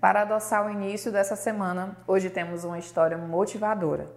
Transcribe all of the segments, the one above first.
Para adoçar o início dessa semana, hoje temos uma história motivadora.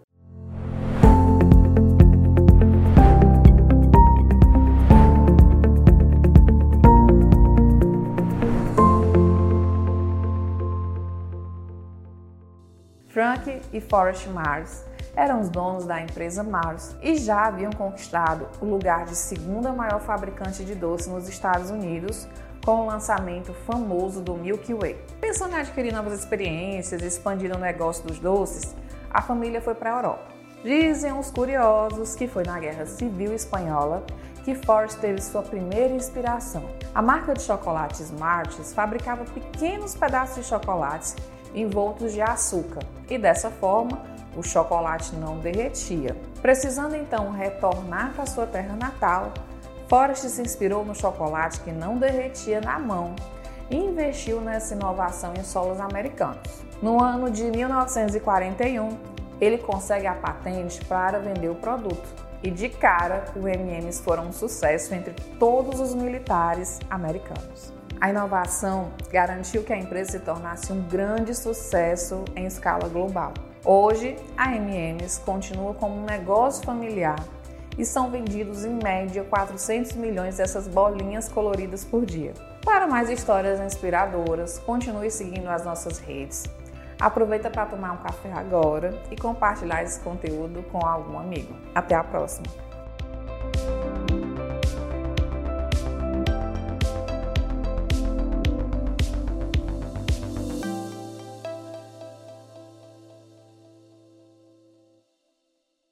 Frank e Forrest Mars eram os donos da empresa Mars e já haviam conquistado o lugar de segunda maior fabricante de doces nos Estados Unidos com o lançamento famoso do Milky Way. Pensando em adquirir novas experiências e expandir o negócio dos doces, a família foi para a Europa. Dizem os curiosos que foi na Guerra Civil Espanhola que Forrest teve sua primeira inspiração. A marca de chocolates Martes fabricava pequenos pedaços de chocolates envoltos de açúcar e dessa forma o chocolate não derretia. Precisando então retornar para sua terra natal, Forrest se inspirou no chocolate que não derretia na mão e investiu nessa inovação em solos americanos. No ano de 1941, ele consegue a patente para vender o produto. E de cara, o M&M's foram um sucesso entre todos os militares americanos. A inovação garantiu que a empresa se tornasse um grande sucesso em escala global. Hoje, a M&M's continua como um negócio familiar e são vendidos em média 400 milhões dessas bolinhas coloridas por dia. Para mais histórias inspiradoras, continue seguindo as nossas redes. Aproveita para tomar um café agora e compartilhar esse conteúdo com algum amigo. Até a próxima!